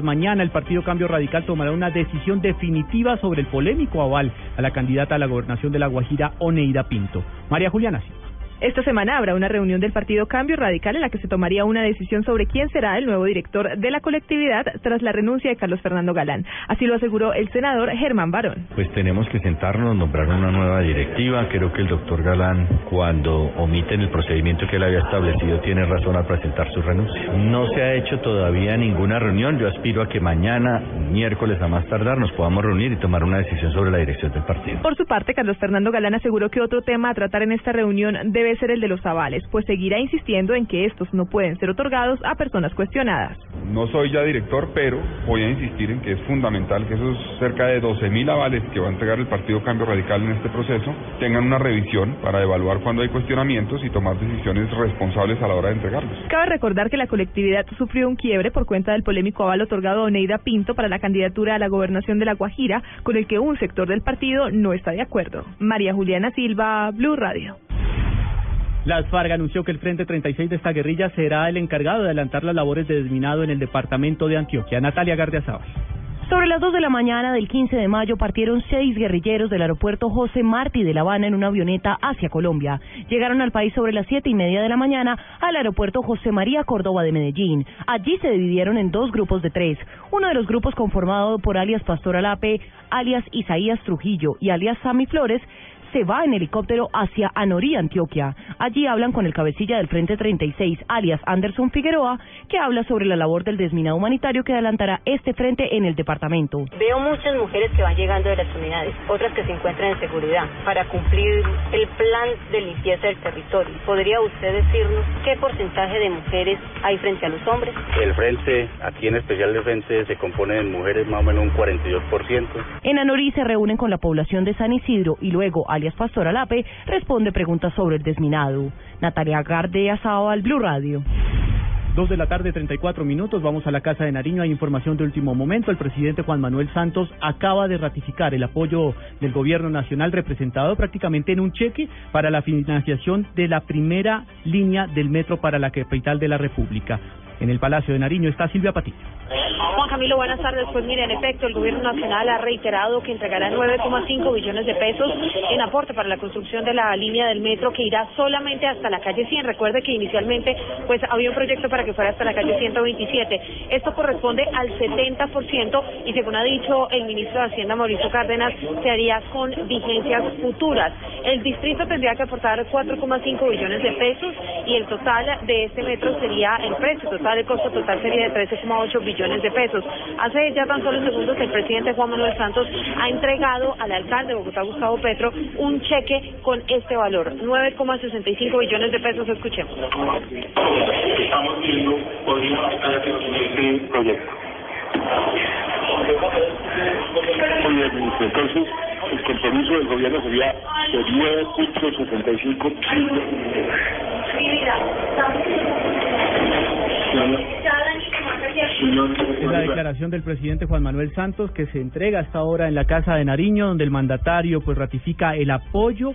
Mañana el Partido Cambio Radical tomará una decisión definitiva sobre el polémico aval a la candidata a la gobernación de La Guajira, Oneida Pinto. María Juliana. Esta semana habrá una reunión del Partido Cambio Radical en la que se tomaría una decisión sobre quién será el nuevo director de la colectividad tras la renuncia de Carlos Fernando Galán. Así lo aseguró el senador Germán Barón. Pues tenemos que sentarnos, nombrar una nueva directiva. Creo que el doctor Galán, cuando omiten el procedimiento que él había establecido, tiene razón al presentar su renuncia. No se ha hecho todavía ninguna reunión. Yo aspiro a que mañana, miércoles a más tardar, nos podamos reunir y tomar una decisión sobre la dirección del partido. Por su parte, Carlos Fernando Galán aseguró que otro tema a tratar en esta reunión debe ser el de los avales, pues seguirá insistiendo en que estos no pueden ser otorgados a personas cuestionadas. No soy ya director, pero voy a insistir en que es fundamental que esos cerca de 12.000 avales que va a entregar el Partido Cambio Radical en este proceso tengan una revisión para evaluar cuando hay cuestionamientos y tomar decisiones responsables a la hora de entregarlos. Cabe recordar que la colectividad sufrió un quiebre por cuenta del polémico aval otorgado a Oneida Pinto para la candidatura a la gobernación de La Guajira, con el que un sector del partido no está de acuerdo. María Juliana Silva, Blue Radio. Las FARC anunció que el Frente 36 de esta guerrilla será el encargado de adelantar las labores de desminado en el departamento de Antioquia. Natalia Gardiazabal. Sobre las 2 de la mañana del 15 de mayo partieron seis guerrilleros del aeropuerto José Martí de La Habana en una avioneta hacia Colombia. Llegaron al país sobre las siete y media de la mañana al aeropuerto José María Córdoba de Medellín. Allí se dividieron en dos grupos de tres. Uno de los grupos conformado por alias Pastor Alape, alias Isaías Trujillo y alias Sami Flores se va en helicóptero hacia Anorí, Antioquia. Allí hablan con el cabecilla del Frente 36, alias Anderson Figueroa, que habla sobre la labor del desminado humanitario que adelantará este frente en el departamento. Veo muchas mujeres que van llegando de las unidades, otras que se encuentran en seguridad, para cumplir el plan de limpieza del territorio. ¿Podría usted decirnos qué porcentaje de mujeres hay frente a los hombres? El frente, aquí en especial el frente, se compone de mujeres más o menos un 42%. En Anorí se reúnen con la población de San Isidro y luego al alias Pastor Alape, responde preguntas sobre el desminado. Natalia Garde Asao al Blue Radio. Dos de la tarde, 34 minutos. Vamos a la Casa de Nariño. Hay información de último momento. El presidente Juan Manuel Santos acaba de ratificar el apoyo del gobierno nacional representado prácticamente en un cheque para la financiación de la primera línea del metro para la capital de la República. En el Palacio de Nariño está Silvia Patiño. Juan Camilo, buenas tardes. Pues mire, en efecto, el gobierno nacional ha reiterado que entregará 9,5 billones de pesos en aporte para la construcción de la línea del metro que irá solamente hasta la calle 100. Recuerde que inicialmente pues había un proyecto para que fuera hasta la calle 127. Esto corresponde al 70% y según ha dicho el ministro de Hacienda Mauricio Cárdenas, se haría con vigencias futuras. El distrito tendría que aportar 4,5 billones de pesos y el total de este metro sería el precio total, el costo total sería de 13,8 billones de pesos. Hace ya tan solo segundos que el presidente Juan Manuel Santos ha entregado al alcalde de Bogotá, Gustavo Petro, un cheque con este valor, 9,65 billones de pesos. Escuchemos. Estamos viendo este proyecto. Entonces, el compromiso del gobierno sería de 9.65 Es la declaración del presidente Juan Manuel Santos que se entrega hasta ahora en la Casa de Nariño, donde el mandatario pues ratifica el apoyo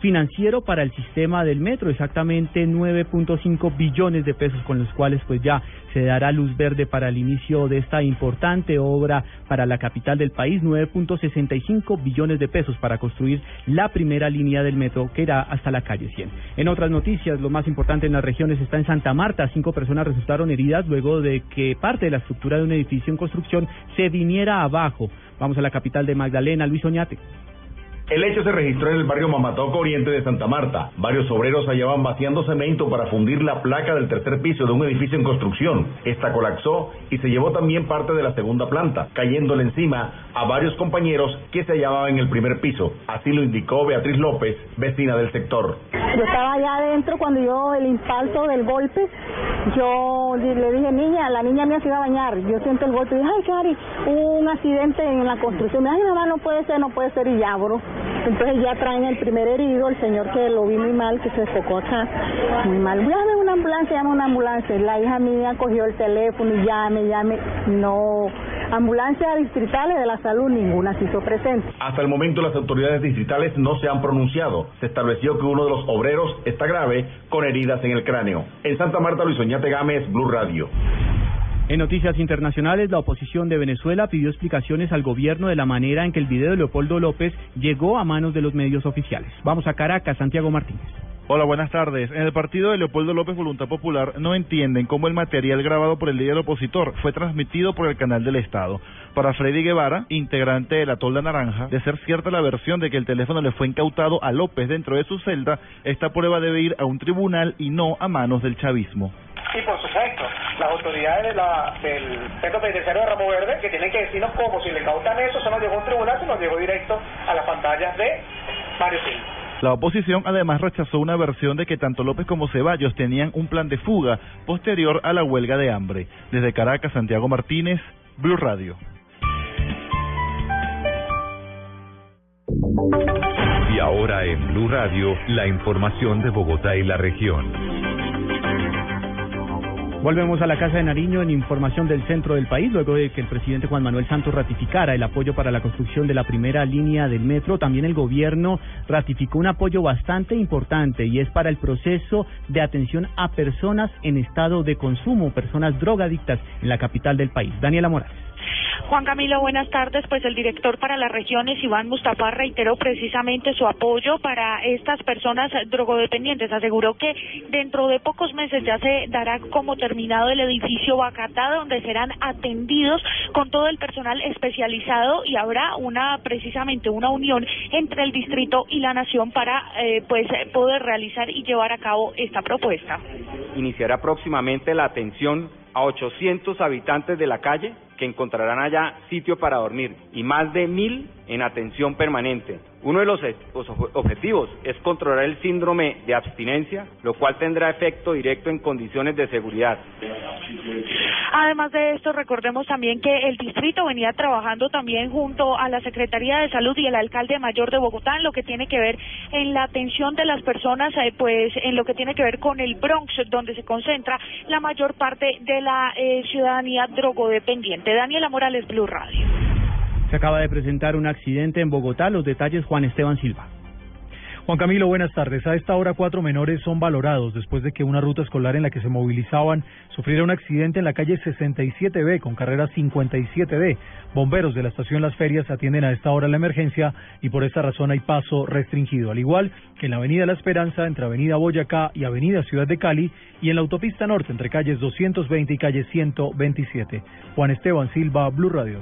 financiero para el sistema del metro, exactamente 9.5 billones de pesos con los cuales pues ya se dará luz verde para el inicio de esta importante obra para la capital del país, 9.65 billones de pesos para construir la primera línea del metro que irá hasta la calle 100. En otras noticias, lo más importante en las regiones está en Santa Marta, cinco personas resultaron heridas luego de que parte de la estructura de un edificio en construcción se viniera abajo. Vamos a la capital de Magdalena, Luis Oñate. El hecho se registró en el barrio Mamatoco Oriente de Santa Marta. Varios obreros hallaban vaciando cemento para fundir la placa del tercer piso de un edificio en construcción. Esta colapsó y se llevó también parte de la segunda planta, cayéndole encima a varios compañeros que se hallaban en el primer piso. Así lo indicó Beatriz López, vecina del sector. Yo estaba allá adentro cuando yo el impacto del golpe, yo le dije, niña, la niña mía se iba a bañar. Yo siento el golpe y dije, ay, Cari, hubo un accidente en la construcción. Ay, mamá, no puede ser, no puede ser. Y ya, bro. Entonces ya traen el primer herido, el señor que lo vi muy mal, que se enfocó acá, muy mal. Llame una ambulancia, llame una ambulancia. La hija mía cogió el teléfono y llame, llame. No, ambulancia distritales de la salud, ninguna se hizo presente. Hasta el momento las autoridades distritales no se han pronunciado. Se estableció que uno de los obreros está grave con heridas en el cráneo. En Santa Marta, Luis Oñate Gámez, Blue Radio. En noticias internacionales, la oposición de Venezuela pidió explicaciones al gobierno de la manera en que el video de Leopoldo López llegó a manos de los medios oficiales. Vamos a Caracas, Santiago Martínez. Hola, buenas tardes. En el partido de Leopoldo López Voluntad Popular no entienden cómo el material grabado por el líder opositor fue transmitido por el canal del Estado. Para Freddy Guevara, integrante de la Tolda Naranja, de ser cierta la versión de que el teléfono le fue incautado a López dentro de su celda, esta prueba debe ir a un tribunal y no a manos del chavismo. Y por supuesto, las autoridades de la, del Centro Penitenciario de Ramo Verde que tienen que decirnos cómo, si le cautan eso, eso no llegó a un tribunal, se nos llegó directo a las pantallas de Mario Silva. La oposición además rechazó una versión de que tanto López como Ceballos tenían un plan de fuga posterior a la huelga de hambre. Desde Caracas, Santiago Martínez, Blue Radio. Y ahora en Blue Radio, la información de Bogotá y la región. Volvemos a la Casa de Nariño en información del centro del país, luego de que el presidente Juan Manuel Santos ratificara el apoyo para la construcción de la primera línea del metro. También el gobierno ratificó un apoyo bastante importante y es para el proceso de atención a personas en estado de consumo, personas drogadictas en la capital del país. Daniela Morales. Juan Camilo, buenas tardes. Pues el director para las regiones, Iván Mustafa, reiteró precisamente su apoyo para estas personas drogodependientes. Aseguró que dentro de pocos meses ya se dará como terminado el edificio Bacatá, donde serán atendidos con todo el personal especializado y habrá una precisamente una unión entre el distrito y la nación para eh, pues poder realizar y llevar a cabo esta propuesta. Iniciará próximamente la atención a 800 habitantes de la calle que encontrarán allá sitio para dormir y más de mil en atención permanente. Uno de los objetivos es controlar el síndrome de abstinencia, lo cual tendrá efecto directo en condiciones de seguridad. Además de esto, recordemos también que el distrito venía trabajando también junto a la Secretaría de Salud y el alcalde mayor de Bogotá en lo que tiene que ver en la atención de las personas, eh, pues en lo que tiene que ver con el Bronx, donde se concentra la mayor parte de la eh, ciudadanía drogodependiente. Daniela Morales, Blue Radio. Se acaba de presentar un accidente en Bogotá. Los detalles, Juan Esteban Silva. Juan Camilo, buenas tardes. A esta hora cuatro menores son valorados después de que una ruta escolar en la que se movilizaban sufriera un accidente en la calle 67B con carrera 57D. Bomberos de la estación Las Ferias atienden a esta hora la emergencia y por esta razón hay paso restringido, al igual que en la avenida La Esperanza entre avenida Boyacá y avenida Ciudad de Cali y en la autopista norte entre calles 220 y calle 127. Juan Esteban Silva, Blue Radio.